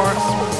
Welcome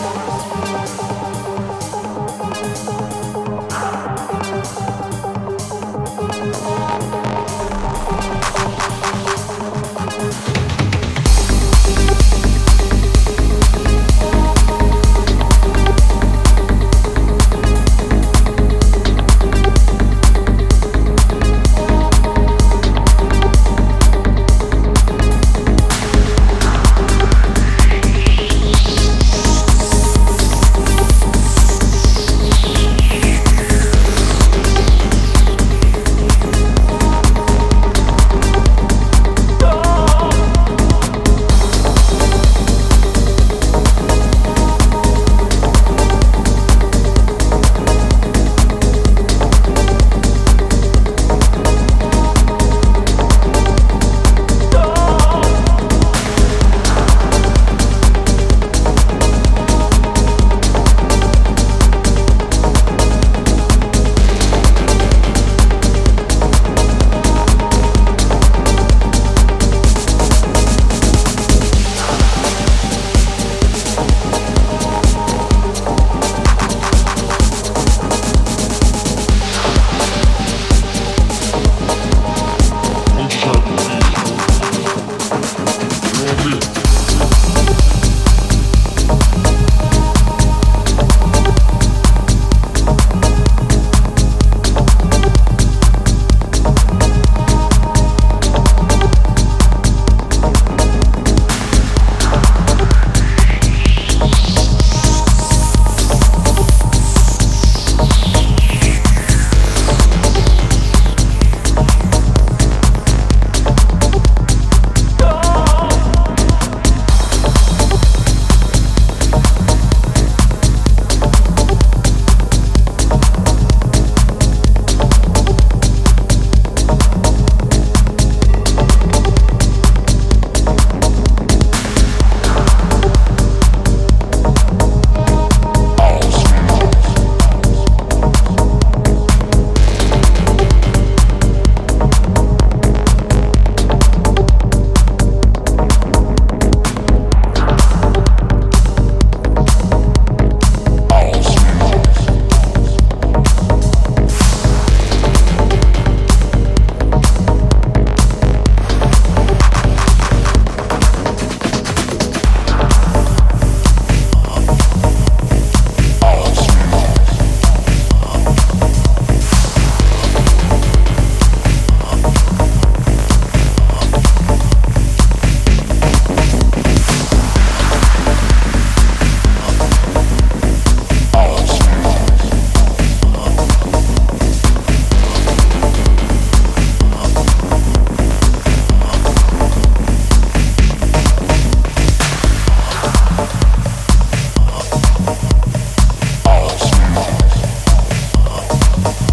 the